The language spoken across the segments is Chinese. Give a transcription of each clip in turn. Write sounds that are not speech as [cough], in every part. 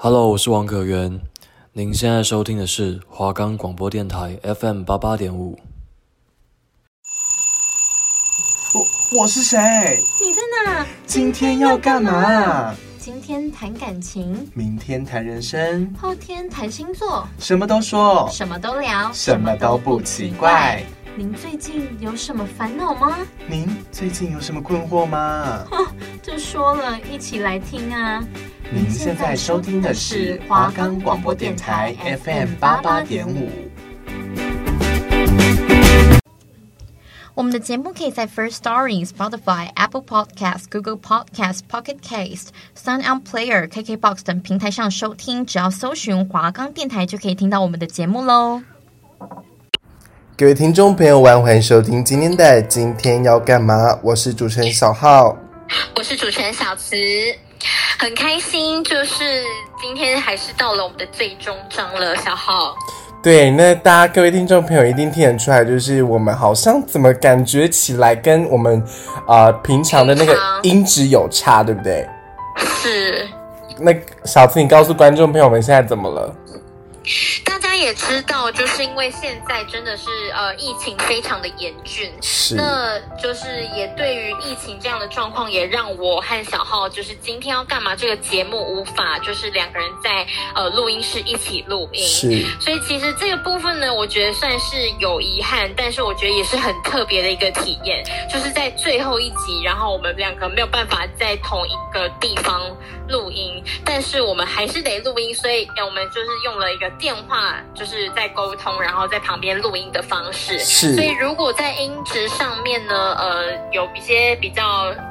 Hello，我是王可元。您现在收听的是华冈广播电台 FM 八八点五。我我是谁？你在哪？今天要干嘛？今天谈感情，明天谈人生，后天谈星座，什么都说，什么都聊，什么都不奇怪。您最近有什么烦恼吗？您最近有什么困惑吗？这说了，一起来听啊！您现在收听的是华冈广播电台 FM 八八点五。我们的节目可以在 First Story、Spotify、Apple Podcasts、Google Podcasts、Pocket Cast、Sound On Player、KKBox 等平台上收听，只要搜寻华冈电台就可以听到我们的节目喽。各位听众朋友，晚欢迎收听今天的今天要干嘛？我是主持人小浩，我是主持人小慈。很开心，就是今天还是到了我们的最终章了，小浩。对，那大家各位听众朋友一定听得出来，就是我们好像怎么感觉起来跟我们平常的那个音质有差，对不对？是。那小慈，你告诉观众朋友们现在怎么了？大家也知道，就是因为现在真的是呃疫情非常的严峻，是，那就是也对于疫情这样的状况，也让我和小浩就是今天要干嘛这个节目无法就是两个人在呃录音室一起录音，是，所以其实这个部分呢，我觉得算是有遗憾，但是我觉得也是很特别的一个体验，就是在最后一集，然后我们两个没有办法在同一个地方录音，但是我们还是得录音，所以我们就是用了一个。电话就是在沟通，然后在旁边录音的方式。是，所以如果在音质上面呢，呃，有一些比较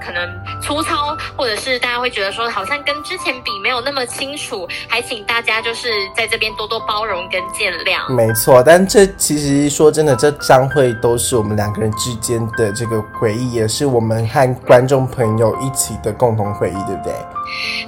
可能粗糙，或者是大家会觉得说好像跟之前比没有那么清楚，还请大家就是在这边多多包容跟见谅。没错，但这其实说真的，这将会都是我们两个人之间的这个回忆，也是我们和观众朋友一起的共同回忆，对不对？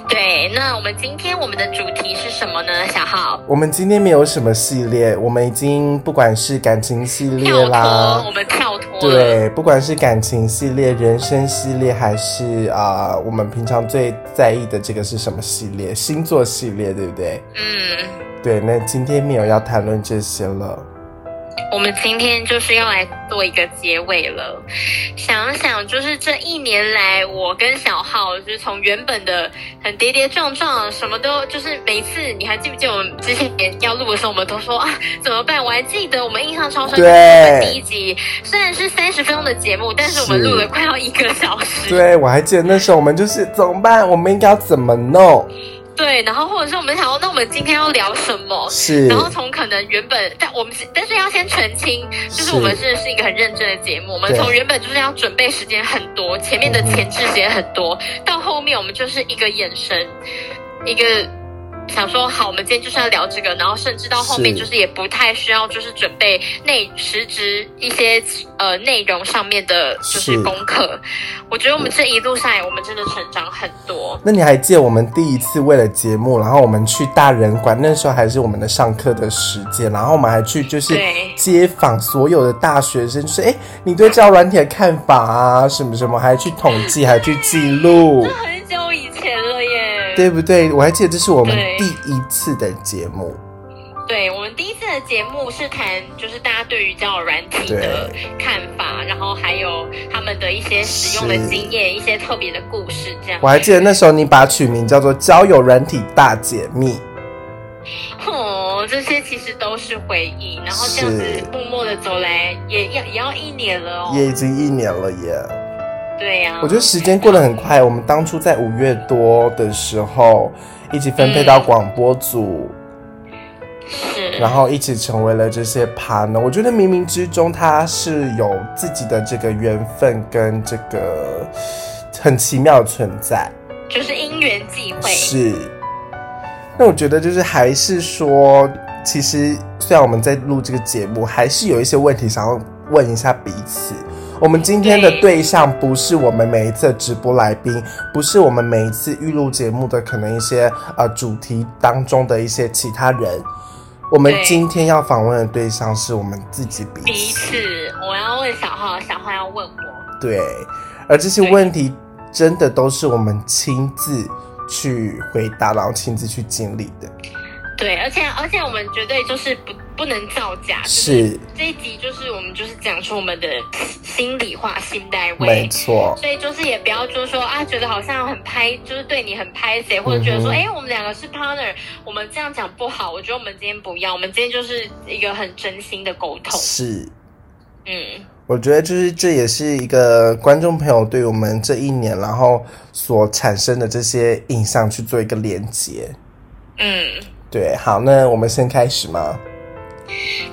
对，那我们今天我们的主题是什么呢？小浩，我们今天没有什么系列，我们已经不管是感情系列啦，我们跳脱，对，不管是感情系列、人生系列，还是啊、呃，我们平常最在意的这个是什么系列？星座系列，对不对？嗯，对，那今天没有要谈论这些了。我们今天就是要来做一个结尾了。想想，就是这一年来，我跟小浩，就是从原本的很跌跌撞撞，什么都就是每次，你还记不记得我们之前要录的时候，我们都说啊怎么办？我还记得我们印象超深，的，第一集虽然是三十分钟的节目，但是我们录了快要一个小时。对，我还记得那时候我们就是怎么办？我们应该要怎么弄？对，然后或者是我们想说，那我们今天要聊什么？是，然后从可能原本，但我们但是要先澄清，就是我们是是一个很认真的节目。我们从原本就是要准备时间很多，前面的前置时间很多，嗯，到后面我们就是一个眼神，一个。想说好，我们今天就是要聊这个，然后甚至到后面就是也不太需要，就是准备内实质一些呃内容上面的，就是功课。我觉得我们这一路上来，我们真的成长很多。那你还记得我们第一次为了节目，然后我们去大人馆，那时候还是我们的上课的时间，然后我们还去就是街访所有的大学生，就是哎，你对交友软体的看法啊，什么什么，还去统计，还去记录。对不对？我还记得这是我们第一次的节目。对，我们第一次的节目是谈，就是大家对于交友软体的看法，然后还有他们的一些使用的经验，一些特别的故事。这样，我还记得那时候你把取名叫做《交友软体大解密》。哦，这些其实都是回忆。然后这样子默默的走来，也要也要一年了哦，也已经一年了耶。对呀、啊，我觉得时间过得很快。我们当初在五月多的时候，一起分配到广播组，是、嗯，然后一起成为了这些 partner。我觉得冥冥之中他是有自己的这个缘分跟这个很奇妙的存在，就是因缘际会。是。那我觉得就是还是说，其实虽然我们在录这个节目，还是有一些问题想要问一下彼此。我们今天的对象不是我们每一次直播来宾，不是我们每一次预录节目的可能一些呃主题当中的一些其他人。我们今天要访问的对象是我们自己彼此。彼此，我要问小浩，小浩要问我。对，而这些问题真的都是我们亲自去回答，然后亲自去经历的。对，而且而且我们绝对就是不不能造假。是，是这一集就是我们就是讲出我们的心里话、心内话。没错。所以就是也不要就是说啊，觉得好像很拍，就是对你很拍谁，或者觉得说，哎、嗯，我们两个是 partner，我们这样讲不好。我觉得我们今天不要，我们今天就是一个很真心的沟通。是。嗯，我觉得就是这也是一个观众朋友对我们这一年然后所产生的这些印象去做一个连接。嗯。对，好，那我们先开始吗？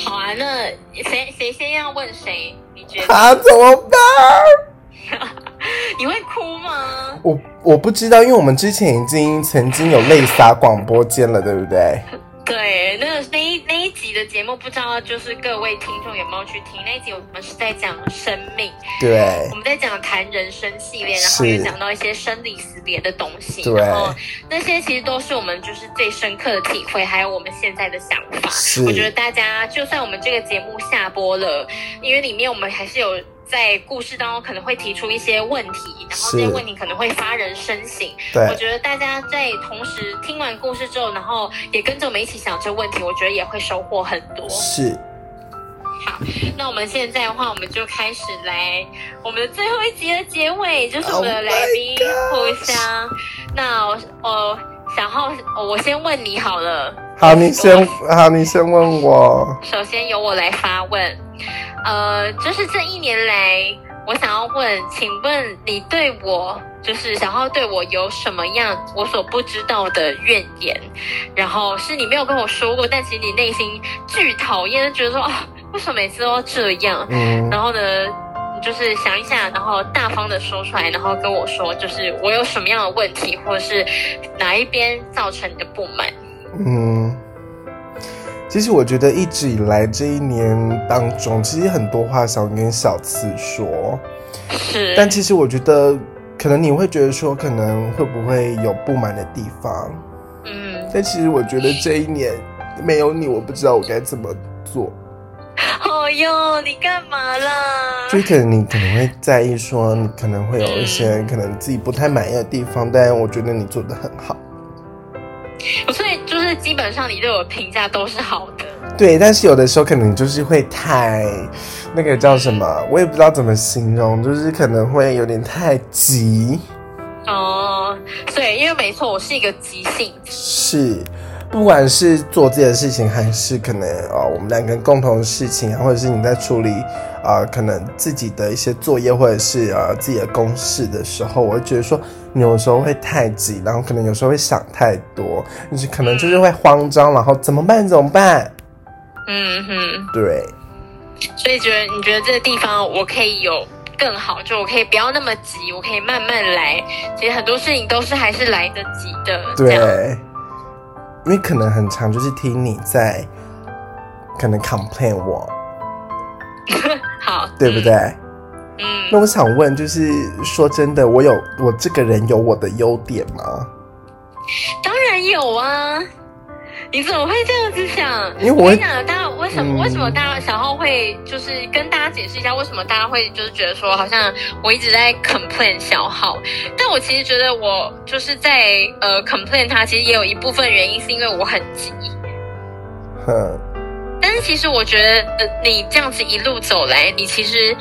好啊，那谁谁先要问谁？你觉得？啊，[laughs] 怎么办？[laughs] 你会哭吗？我我不知道，因为我们之前已经曾经有泪洒广播间了，对不对？对，那那一那一集的节目，不知道就是各位听众有没有去听？那一集我们是在讲生命，对，我们在讲谈人生系列，然后也讲到一些生离死别的东西，对，然后那些其实都是我们就是最深刻的体会，还有我们现在的想法。是，我觉得大家就算我们这个节目下播了，因为里面我们还是有。在故事当中可能会提出一些问题，然后这些问题可能会发人深省。对，我觉得大家在同时听完故事之后，然后也跟着我们一起想这个问题，我觉得也会收获很多。是。好，那我们现在的话，我们就开始来我们的最后一集的结尾，就是我们的来宾互相。Oh、那呃，小浩，我先问你好了。好，你先，好，你先问我。首先由我来发问。呃，就是这一年来，我想要问，请问你对我，就是想要对我有什么样我所不知道的怨言？然后是你没有跟我说过，但其实你内心巨讨厌，觉得说啊，为什么每次都要这样？嗯。然后呢，就是想一下，然后大方的说出来，然后跟我说，就是我有什么样的问题，或者是哪一边造成你的不满？嗯。其实我觉得一直以来这一年当中，其实很多话想跟小次说，是。但其实我觉得，可能你会觉得说，可能会不会有不满的地方？嗯。但其实我觉得这一年没有你，我不知道我该怎么做。哦哟，你干嘛啦？就可能你可能会在意说，你可能会有一些可能自己不太满意的地方，但我觉得你做的很好。所以就是基本上你对我评价都是好的，对。但是有的时候可能就是会太那个叫什么，我也不知道怎么形容，就是可能会有点太急。哦，对，因为没错，我是一个急性子。是，不管是做自己的事情，还是可能哦，我们两个人共同的事情，或者是你在处理啊、呃，可能自己的一些作业，或者是啊、呃、自己的公事的时候，我会觉得说。你有时候会太急，然后可能有时候会想太多，就是可能就是会慌张，然后怎么办？怎么办？嗯哼，对。所以觉得你觉得这个地方我可以有更好，就我可以不要那么急，我可以慢慢来。其实很多事情都是还是来得及的。对。因为可能很长就是听你在可能 complain 我，[laughs] 好，对不对？嗯嗯，那我想问，就是说真的，我有我这个人有我的优点吗？当然有啊！你怎么会这样子想？因为我，我跟你讲，大家为什么、嗯、为什么大家小号会就是跟大家解释一下，为什么大家会就是觉得说，好像我一直在 complain 小号，但我其实觉得我就是在呃 complain 他，其实也有一部分原因是因为我很急。哼。但是其实我觉得，呃，你这样子一路走来，你其实。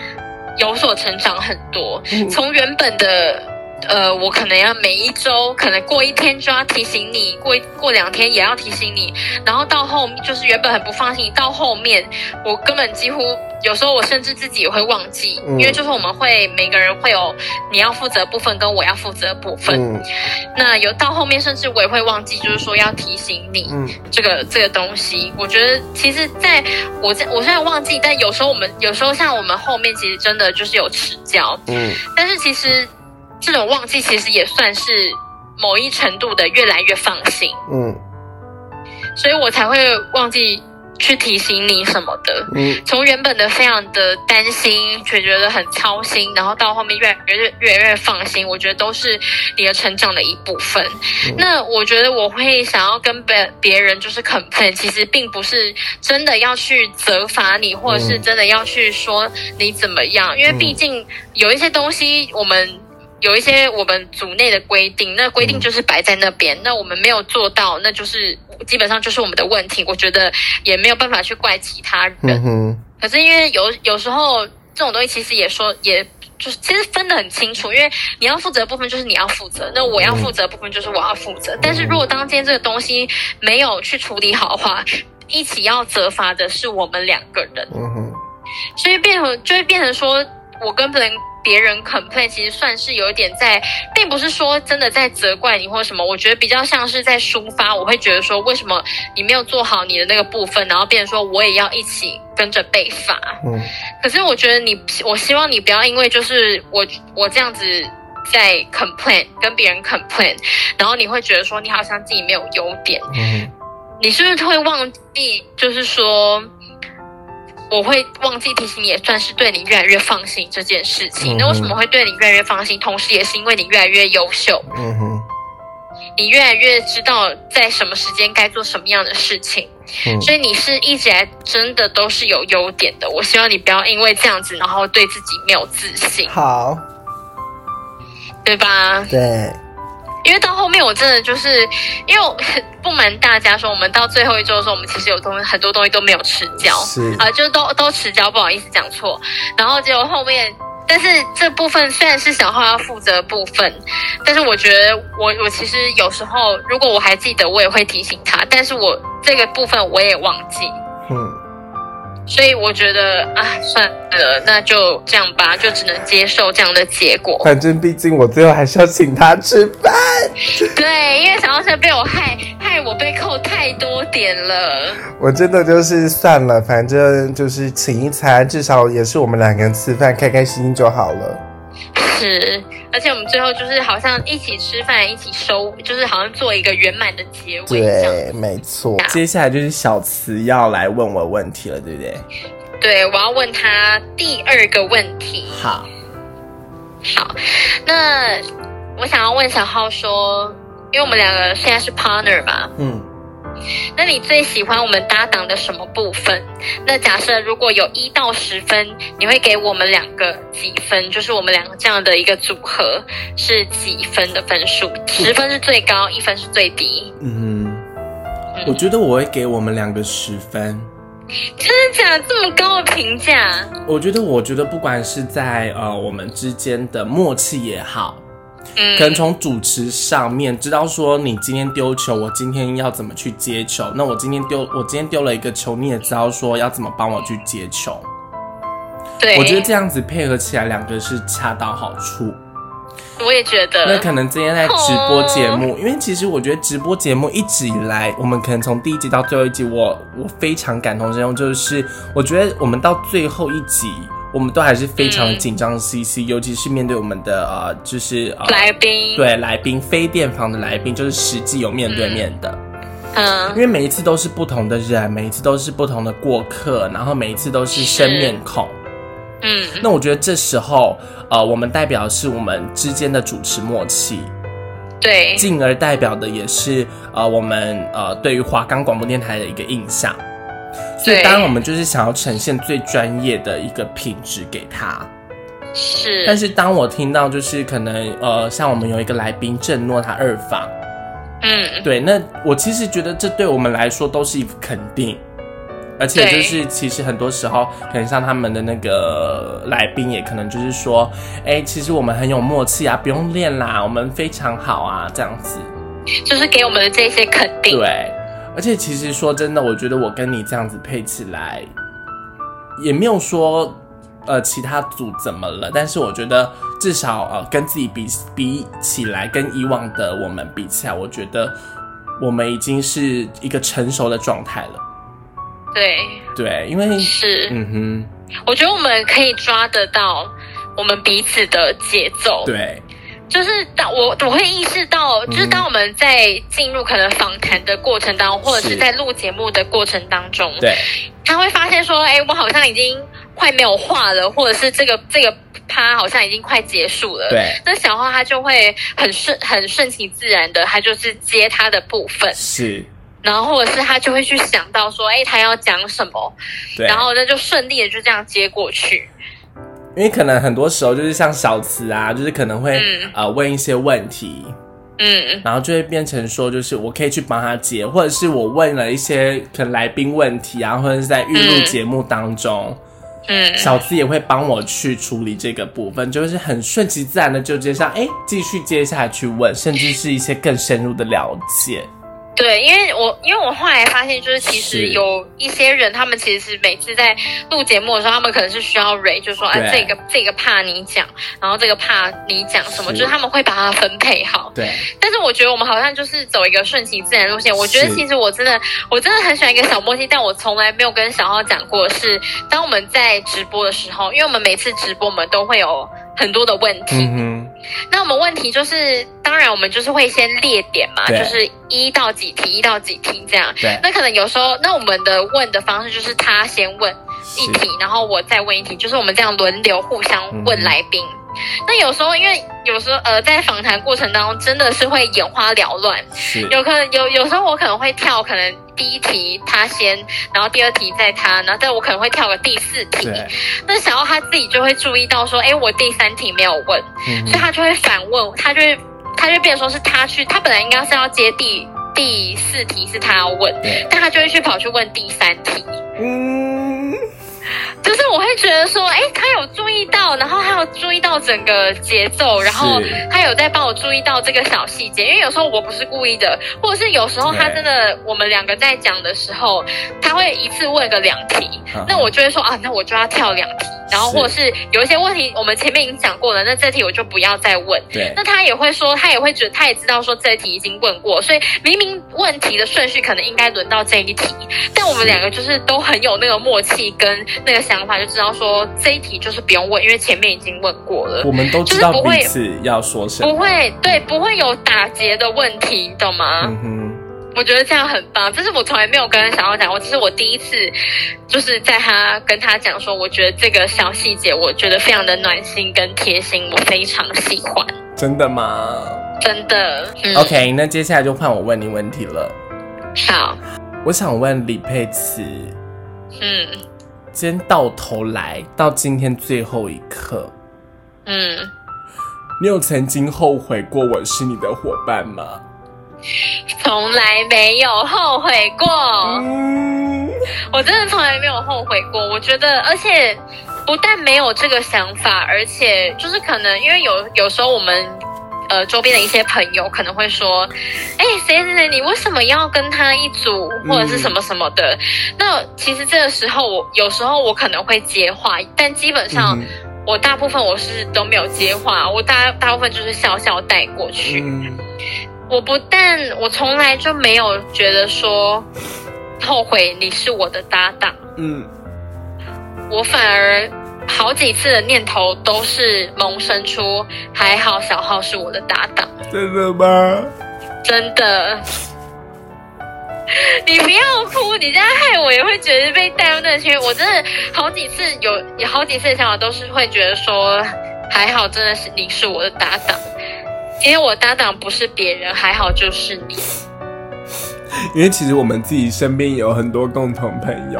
有所成长很多，从原本的呃，我可能要每一周，可能过一天就要提醒你，过一过两天也要提醒你，然后到后面就是原本很不放心，到后面我根本几乎有时候我甚至自己也会忘记，因为就是我们会每个人会有你要负责部分跟我要负责的部分，那有到后面甚至我也会忘记，就是说要提醒你这个这个东西。我觉得其实在我在我现在忘记，但有时候我们有时候像我们后面其实真的就是有迟交，嗯，但是其实。这种忘记其实也算是某一程度的越来越放心，嗯，所以我才会忘记去提醒你什么的，嗯，从原本的非常的担心，却觉得很操心，然后到后面越来越越来越放心，我觉得都是你的成长的一部分。嗯，那我觉得我会想要跟别别人就是 complain，其实并不是真的要去责罚你，或者是真的要去说你怎么样，因为毕竟有一些东西我们。有一些我们组内的规定，那规定就是摆在那边，嗯、那我们没有做到，那就是基本上就是我们的问题。我觉得也没有办法去怪其他人。嗯、可是因为有有时候这种东西其实也说，也就是其实分得很清楚，因为你要负责的部分就是你要负责，那我要负责的部分就是我要负责。嗯、但是如果当今天这个东西没有去处理好的话，一起要责罚的是我们两个人。嗯哼。所以变成就会变成说，我跟别人别人 complain，其实算是有一点在，并不是说真的在责怪你或什么。我觉得比较像是在抒发。我会觉得说，为什么你没有做好你的那个部分，然后变成说我也要一起跟着被罚。嗯。可是我觉得你，我希望你不要因为就是我我这样子在 complain，跟别人 complain，然后你会觉得说你好像自己没有优点。嗯。你是不是会忘记，就是说？我会忘记提醒你，也算是对你越来越放心这件事情。那为什么会对你越来越放心？同时也是因为你越来越优秀，嗯哼，你越来越知道在什么时间该做什么样的事情，嗯，所以你是一直来真的都是有优点的。我希望你不要因为这样子，然后对自己没有自信，好，对吧？对。因为到后面我真的就是，因为 [laughs] 不瞒大家说，我们到最后一周的时候，我们其实有东西很多东西都没有吃焦，是啊，就都都吃焦，不好意思讲错。然后结果后面，但是这部分虽然是小浩要负责的部分，但是我觉得我我其实有时候如果我还记得，我也会提醒他，但是我这个部分我也忘记，嗯。所以我觉得啊，算了，那就这样吧，就只能接受这样的结果。反正毕竟我最后还是要请他吃饭。对，因为小浩是被我害，害我被扣太多点了。我真的就是算了，反正就是请一餐，至少也是我们两个人吃饭，开开心心就好了。是，而且我们最后就是好像一起吃饭，一起收，就是好像做一个圆满的结尾。对，没错。啊、接下来就是小慈要来问我问题了，对不对？对，我要问他第二个问题。好，好，那我想要问小浩说，因为我们两个现在是 partner 嘛，嗯。那你最喜欢我们搭档的什么部分？那假设如果有一到十分，你会给我们两个几分？就是我们两个这样的一个组合是几分的分数？十分是最高，一分是最低。嗯，嗯，我觉得我会给我们两个十分。真的假的？这么高的评价？我觉得，我觉得不管是在呃我们之间的默契也好。可能从主持上面知道说，你今天丢球，我今天要怎么去接球？那我今天丢，我今天丢了一个球，你也知道说要怎么帮我去接球。对，我觉得这样子配合起来，两个是恰到好处。我也觉得。那可能今天在直播节目，因为其实我觉得直播节目一直以来，我们可能从第一集到最后一集，我我非常感同身受，就是我觉得我们到最后一集。我们都还是非常的紧张，CC，嗯，尤其是面对我们的呃，就是呃，来宾，对来宾，非电访的来宾，就是实际有面对面的，嗯，因为每一次都是不同的人，每一次都是不同的过客，然后每一次都是生面孔，嗯，那我觉得这时候呃，我们代表的是我们之间的主持默契，对，进而代表的也是呃，我们呃，对于华冈广播电台的一个印象。所以，当然我们就是想要呈现最专业的一个品质给他。是。但是，当我听到就是可能呃，像我们有一个来宾郑诺他二访，嗯，对，那我其实觉得这对我们来说都是一个肯定，而且就是其实很多时候，可能像他们的那个来宾也可能就是说，哎，其实我们很有默契啊，不用练啦，我们非常好啊，这样子，就是给我们的这些肯定，对。而且其实说真的，我觉得我跟你这样子配起来，也没有说呃其他组怎么了。但是我觉得至少呃跟自己比比起来，跟以往的我们比起来，我觉得我们已经是一个成熟的状态了。对对，因为是嗯哼，我觉得我们可以抓得到我们彼此的节奏。对。就是当我我会意识到，就是当我们在进入可能访谈的过程当中，或者是在录节目的过程当中，对，他会发现说，哎，我好像已经快没有话了，或者是这个这个趴好像已经快结束了，对，那小花他就会很顺很顺其自然的，他就是接他的部分，是，然后或者是他就会去想到说，哎，他要讲什么，对，然后那就顺利的就这样接过去。因为可能很多时候就是像小慈啊，就是可能会、嗯、呃问一些问题，嗯，然后就会变成说，就是我可以去帮他解，或者是我问了一些可能来宾问题啊，或者是在预录节目当中，嗯，小慈也会帮我去处理这个部分，就是很顺其自然的就接上，哎，继续接下去问，甚至是一些更深入的了解。对，因为我因为我后来发现，就是其实有一些人，他们其实是每次在录节目的时候，他们可能是需要 Ray，就是说，哎，这个这个怕你讲，然后这个怕你讲什么，就是他们会把它分配好。对。但是我觉得我们好像就是走一个顺其自然路线。我觉得其实我真的我真的很喜欢一个小默契，但我从来没有跟小浩讲过是，是当我们在直播的时候，因为我们每次直播我们都会有很多的问题。嗯那我们问题就是，当然我们就是会先列点嘛，就是一到几题，一到几题这样。对。那可能有时候，那我们的问的方式就是他先问一题，然后我再问一题，就是我们这样轮流互相问来宾。嗯那有时候，因为有时候呃，在访谈过程当中，真的是会眼花缭乱。是。有可能有有时候我可能会跳，可能第一题他先，然后第二题再他，然后但我可能会跳个第四题。对。那想要他自己就会注意到说，哎，我第三题没有问，嗯、所以他就会反问，他就会他就变成说是他去，他本来应该是要接第第四题是他要问，但他就会去跑去问第三题。嗯。就是我会觉得说，哎，他有注意到，然后他有注意到整个节奏，然后他有在帮我注意到这个小细节。因为有时候我不是故意的，或者是有时候他真的，我们两个在讲的时候，他会一次问个两题，那我就会说啊，那我就要跳两题。然后或者是有一些问题，我们前面已经讲过了，那这题我就不要再问。对。那他也会说，他也会觉得，他也知道说这题已经问过，所以明明问题的顺序可能应该轮到这一题，但我们两个就是都很有那个默契跟那个想法，就知道说这一题就是不用问，因为前面已经问过了。我们都知道彼此要说什么，不会，对，不会有打结的问题，你懂吗？嗯哼。我觉得这样很棒，这是我从来没有跟小奥讲过，这是我第一次，就是在他跟他讲说，我觉得这个小细节，我觉得非常的暖心跟贴心，我非常喜欢。真的吗？真的。嗯、OK，那接下来就换我问你问题了。好，我想问李佩慈，嗯，今天到头来到今天最后一刻，嗯，你有曾经后悔过我是你的伙伴吗？从来没有后悔过，嗯，我真的从来没有后悔过。我觉得，而且不但没有这个想法，而且就是可能因为有有时候我们呃周边的一些朋友可能会说，哎，谁谁谁，你为什么要跟他一组，或者是什么什么的？嗯，那其实这个时候，我有时候我可能会接话，但基本上我大部分我是都没有接话，我大大部分就是笑笑带过去。嗯。我不但我从来就没有觉得说后悔你是我的搭档，嗯，我反而好几次的念头都是萌生出还好小浩是我的搭档。真的吗？真的。你不要哭，你这样害我也会觉得被带入那个圈。我真的好几次有有好几次的想法都是会觉得说还好，真的是你是我的搭档。因为我搭档不是别人，还好就是你。因为其实我们自己身边有很多共同朋友，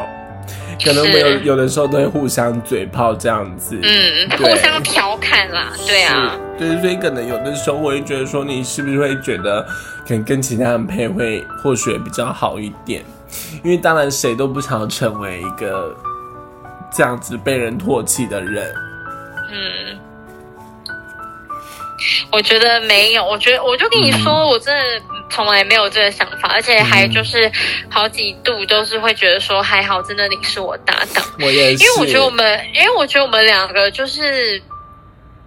可能我们有有的时候都会互相嘴炮这样子，嗯，互相调侃啦，对啊，对，所以可能有的时候我会觉得说，你是不是会觉得，可能跟其他人配会或许比较好一点？因为当然谁都不想要成为一个这样子被人唾弃的人，嗯。我觉得没有，我觉得我就跟你说，嗯、我真的从来没有这个想法，而且还就是好几度都是会觉得说还好，真的你是我搭档。我也是，因为我觉得我们，因为我觉得我们两个就是，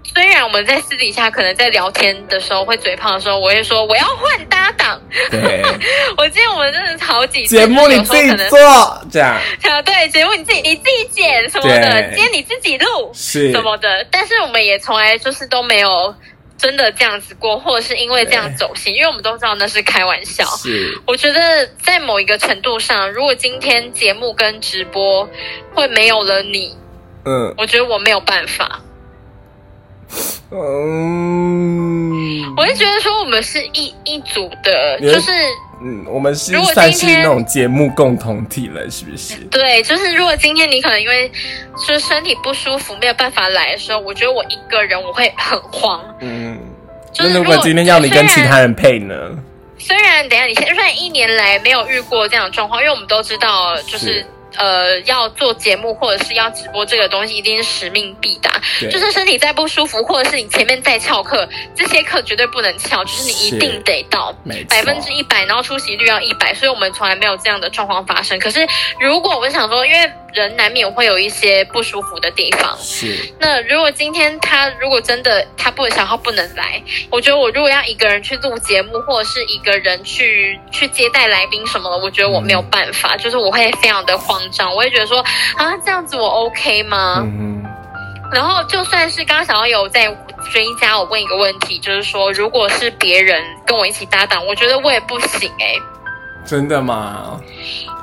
虽然我们在私底下可能在聊天的时候会嘴炮的时候，我会说我要换搭档。对，[laughs] 我记得我们真的好几次节目你自己做这样，[laughs] 啊对，节目你自己你自己剪什么的，今天你自己录是什么的，但是我们也从来就是都没有。真的这样子过，或者是因为这样走心，因为我们都知道那是开玩笑。是，我觉得在某一个程度上，如果今天节目跟直播会没有了你，嗯，我觉得我没有办法。嗯，我就觉得说我们是一一组的，就是嗯，我们是算是那种节目共同体了，是不是？[laughs] 对，就是如果今天你可能因为就是身体不舒服没有办法来的时候，我觉得我一个人我会很慌。嗯，就是如果今天要你跟其他人配呢？虽然等一下你现在一年来没有遇过这样的状况，因为我们都知道就是。是呃，要做节目或者是要直播这个东西，一定是使命必达。就是身体再不舒服，或者是你前面再翘课，这些课绝对不能翘，就是你一定得到百分之一百，然后出席率要一百。所以我们从来没有这样的状况发生。可是如果我想说，因为。人难免会有一些不舒服的地方。是。那如果今天他如果真的他不想，他不能来，我觉得我如果要一个人去录节目，或者是一个人去去接待来宾什么的，我觉得我没有办法，嗯、就是我会非常的慌张，我也觉得说啊，这样子我 OK 吗？嗯。然后就算是刚刚小姚有在追加，我问一个问题，就是说，如果是别人跟我一起搭档，我觉得我也不行哎、欸。真的吗？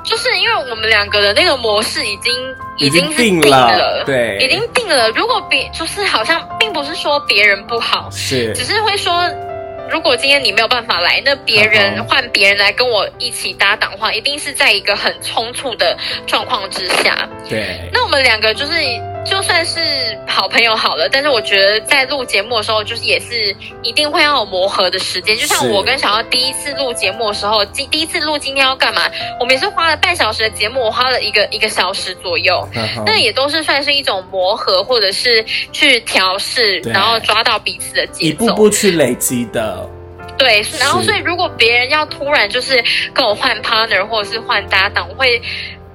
就是因为我们两个的那个模式已经已经定了，对，已经定了。如果别就是好像并不是说别人不好，是，只是会说，如果今天你没有办法来，那别人换别人来跟我一起搭档的话，一定是在一个很冲突的状况之下。对，那我们两个就是。就算是好朋友好了，但是我觉得在录节目的时候，就是也是一定会要有磨合的时间。就像我跟小奥第一次录节目的时候，第第一次录今天要干嘛，我们也是花了半小时的节目，我花了一个一个小时左右，那也都是算是一种磨合，或者是去调试，然后抓到彼此的节奏，一步步去累积的。对，然后所以如果别人要突然就是跟我换 partner 或者是换搭档，我会。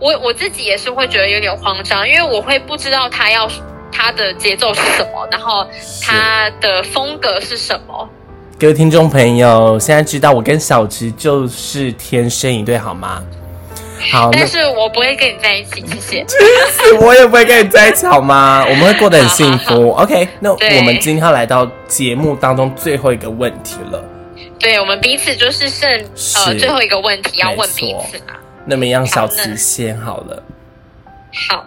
我我自己也是会觉得有点慌张，因为我会不知道他要他的节奏是什么，然后他的风格是什么。各位听众朋友，现在知道我跟小植就是天生一对，好吗？好，但是我不会跟你在一起，谢谢。就 [laughs] 是我也不会跟你在一起，好吗？我们会过得很幸福。好好好 OK，那我们今天要来到节目当中最后一个问题了。对，我们彼此就是剩呃最后一个问题要问彼此啊。那么让小慈先好了。好，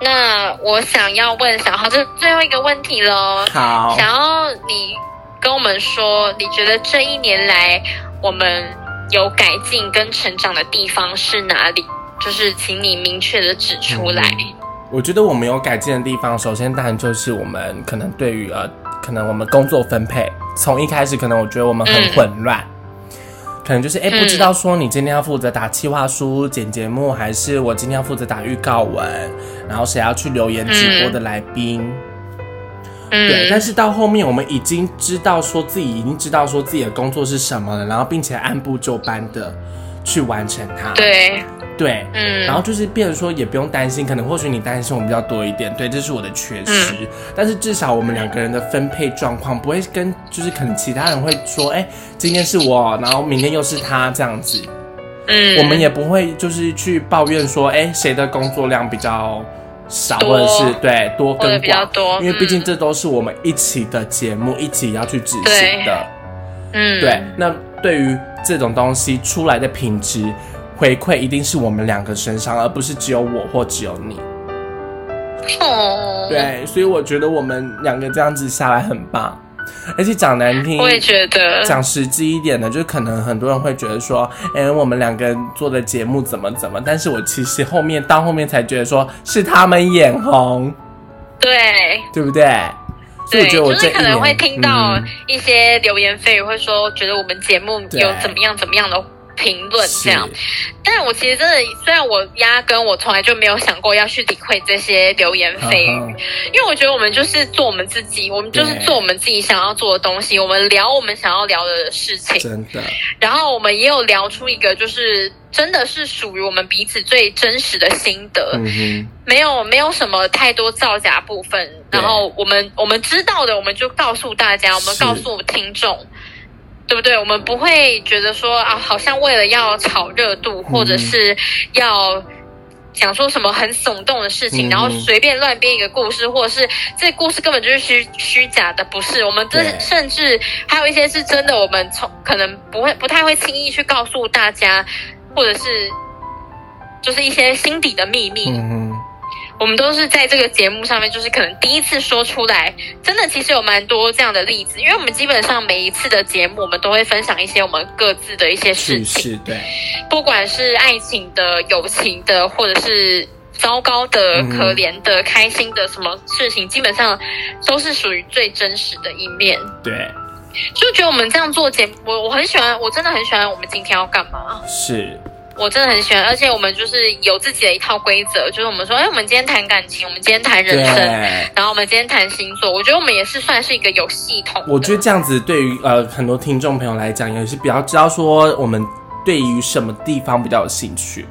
那我想要问小豪，这最后一个问题喽。好，想要你跟我们说，你觉得这一年来我们有改进跟成长的地方是哪里？就是请你明确的指出来。嗯，我觉得我们有改进的地方，首先当然就是我们可能对于呃，可能我们工作分配，从一开始可能我觉得我们很混乱。嗯可能就是哎，不知道说你今天要负责打企划书、剪节目，还是我今天要负责打预告文，然后谁要去留言直播的来宾，嗯，对。但是到后面，我们已经知道说自己已经知道说自己的工作是什么了，然后并且按部就班的去完成它。对。对，嗯，然后就是变成说也不用担心，可能或许你担心我们比较多一点，对，这是我的缺失，嗯，但是至少我们两个人的分配状况不会跟就是可能其他人会说，哎，今天是我，然后明天又是他这样子，嗯，我们也不会就是去抱怨说，哎，谁的工作量比较少，或者是对多跟比较多，因为毕竟这都是我们一起的节目，一起要去执行的，嗯，对，那对于这种东西出来的品质。回馈一定是我们两个身上，而不是只有我或只有你。哦，对，所以我觉得我们两个这样子下来很棒，而且讲难听，我也觉得讲实际一点的，就可能很多人会觉得说，哎，我们两个人做的节目怎么怎么，但是我其实后面到后面才觉得说是他们眼红，对，对不对？所以我觉得我就是可能会听到一些流言蜚语，会说觉得我们节目有怎么样怎么样的。评论这样，但是我其实真的，虽然我压根我从来就没有想过要去理会这些流言蜚语，因为我觉得我们就是做我们自己，我们就是做我们自己想要做的东西，我们聊我们想要聊的事情，真的。然后我们也有聊出一个，就是真的是属于我们彼此最真实的心得，嗯，没有没有什么太多造假部分。然后我们我们知道的，我们就告诉大家，我们告诉听众。对不对？我们不会觉得说啊，好像为了要炒热度，或者是要讲说什么很耸动的事情，嗯、然后随便乱编一个故事，或者是这故事根本就是虚虚假的，不是？我们这甚至还有一些是真的，我们从可能不会不太会轻易去告诉大家，或者是就是一些心底的秘密。嗯我们都是在这个节目上面，就是可能第一次说出来，真的其实有蛮多这样的例子，因为我们基本上每一次的节目，我们都会分享一些我们各自的一些事情，是是对，不管是爱情的、友情的，或者是糟糕的、可怜的、嗯、开心的什么事情，基本上都是属于最真实的一面。对，就觉得我们这样做节目，我我很喜欢，我真的很喜欢。我们今天要干嘛？是。我真的很喜欢，而且我们就是有自己的一套规则，就是我们说，哎，我们今天谈感情，我们今天谈人生，然后我们今天谈星座。我觉得我们也是算是一个有系统。我觉得这样子对于呃很多听众朋友来讲，也是比较知道说我们对于什么地方比较有兴趣。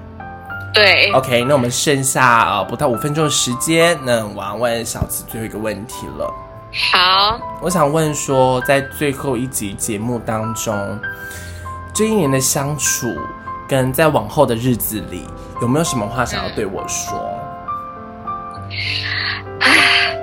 对，OK，那我们剩下啊、呃、不到五分钟的时间，那我要问小慈最后一个问题了。好，我想问说，在最后一集节目当中，这一年的相处。跟在往后的日子里，有没有什么话想要对我说？唉，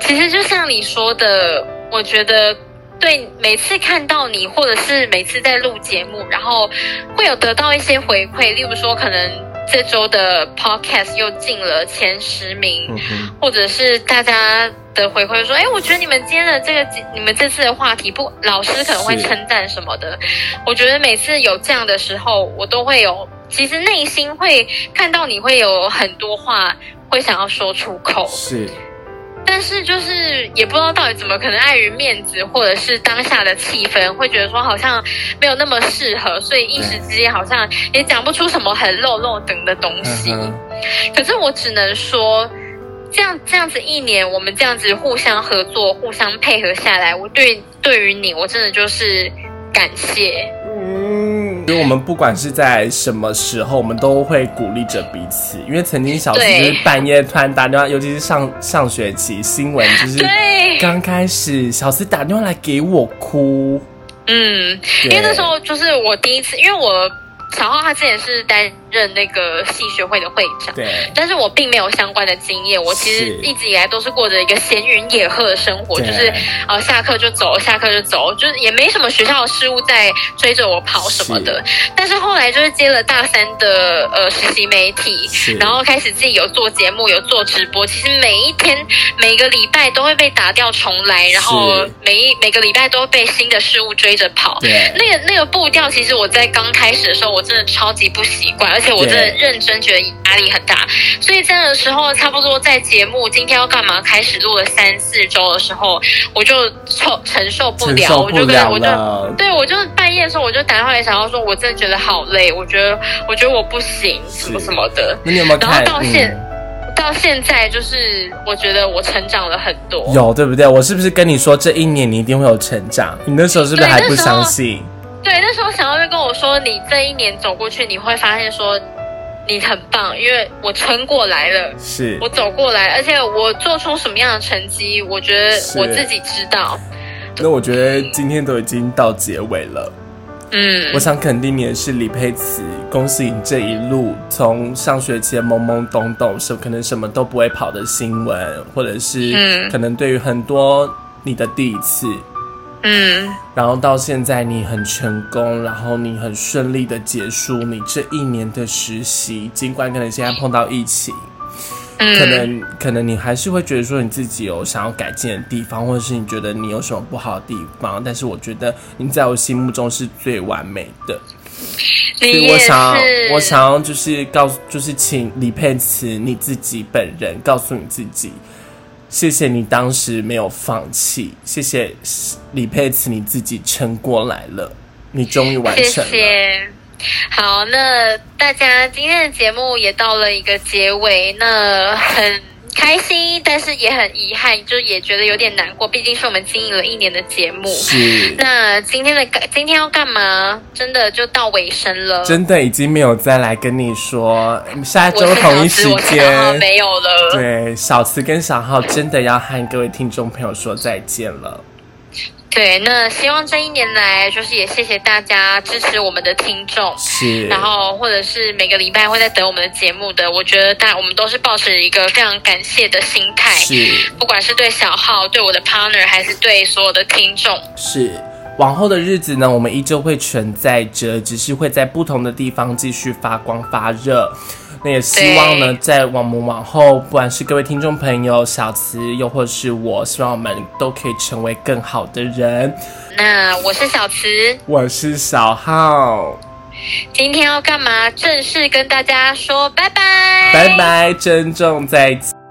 其实就像你说的，我觉得对每次看到你，或者是每次在录节目，然后会有得到一些回馈，例如说可能。这周的 podcast 又进了前十名，嗯，或者是大家的回馈说：“哎，我觉得你们今天的这个，你们这次的话题不，老师可能会称赞什么的。”我觉得每次有这样的时候，我都会有，其实内心会看到你会有很多话会想要说出口。是。但是就是也不知道到底怎么，可能碍于面子，或者是当下的气氛，会觉得说好像没有那么适合，所以一时之间好像也讲不出什么很漏漏等的东西。可是我只能说，这样这样子一年，我们这样子互相合作、互相配合下来，我对对于你，我真的就是感谢。因为我们不管是在什么时候，我们都会鼓励着彼此。因为曾经小时就是半夜突然打电话，尤其是上上学期新闻，就是 [laughs] 刚开始小司打电话来给我哭。嗯，因为那时候就是我第一次，因为我小浩他之前是担任那个系学会的会长，对，但是我并没有相关的经验。我其实一直以来都是过着一个闲云野鹤的生活，就是呃下课就走，下课就走，就是也没什么学校的事务在追着我跑什么的。但是后来就是接了大三的呃实习媒体，然后开始自己有做节目，有做直播。其实每一天每个礼拜都会被打掉重来，然后每一每个礼拜都会被新的事物追着跑。对，那个那个步调，其实我在刚开始的时候，我真的超级不习惯，而且。而且我真的认真觉得压力很大，所以这样的时候，差不多在节目今天要干嘛开始录了三四周的时候，我就承承受不了，我就跟我就对我就半夜的时候，我就打电话给小要说，我真的觉得好累，我觉得我觉得我不行，什么什么的。你有没有看？然后到现、嗯、到现在，就是我觉得我成长了很多，有对不对？我是不是跟你说这一年你一定会有成长？你那时候是不是还不相信？对，那时候小奥就跟我说，你这一年走过去，你会发现说你很棒，因为我撑过来了，是我走过来，而且我做出什么样的成绩，我觉得我自己知道。那我觉得今天都已经到结尾了，嗯，我想肯定你也是李佩慈，恭喜你这一路从上学期懵懵懂懂，是可能什么都不会跑的新闻，或者是嗯，可能对于很多你的第一次。嗯，然后到现在你很成功，然后你很顺利的结束你这一年的实习，尽管可能现在碰到疫情，嗯，可能可能你还是会觉得说你自己有想要改进的地方，或者是你觉得你有什么不好的地方，但是我觉得你在我心目中是最完美的，所以我想要我想要就是告诉，就是请李佩慈你自己本人告诉你自己。谢谢你当时没有放弃，谢谢李佩慈，你自己撑过来了，你终于完成了。谢谢。好，那大家今天的节目也到了一个结尾，那很。开心，但是也很遗憾，就也觉得有点难过。毕竟是我们经营了一年的节目。是。那今天的今天要干嘛？真的就到尾声了。真的已经没有再来跟你说，下周同一时间没有了。对，小慈跟小浩真的要和各位听众朋友说再见了。对，那希望这一年来，就是也谢谢大家支持我们的听众，是，然后或者是每个礼拜会在等我们的节目的，我觉得大我们都是抱持一个非常感谢的心态，是，不管是对小号、对我的 partner，还是对所有的听众，是。往后的日子呢，我们依旧会存在着，只是会在不同的地方继续发光发热。那也希望呢，在我们往后，不管是各位听众朋友、小慈，又或是我，希望我们都可以成为更好的人。那我是小慈，我是小浩。今天要干嘛？正式跟大家说拜拜，拜拜，珍重再见。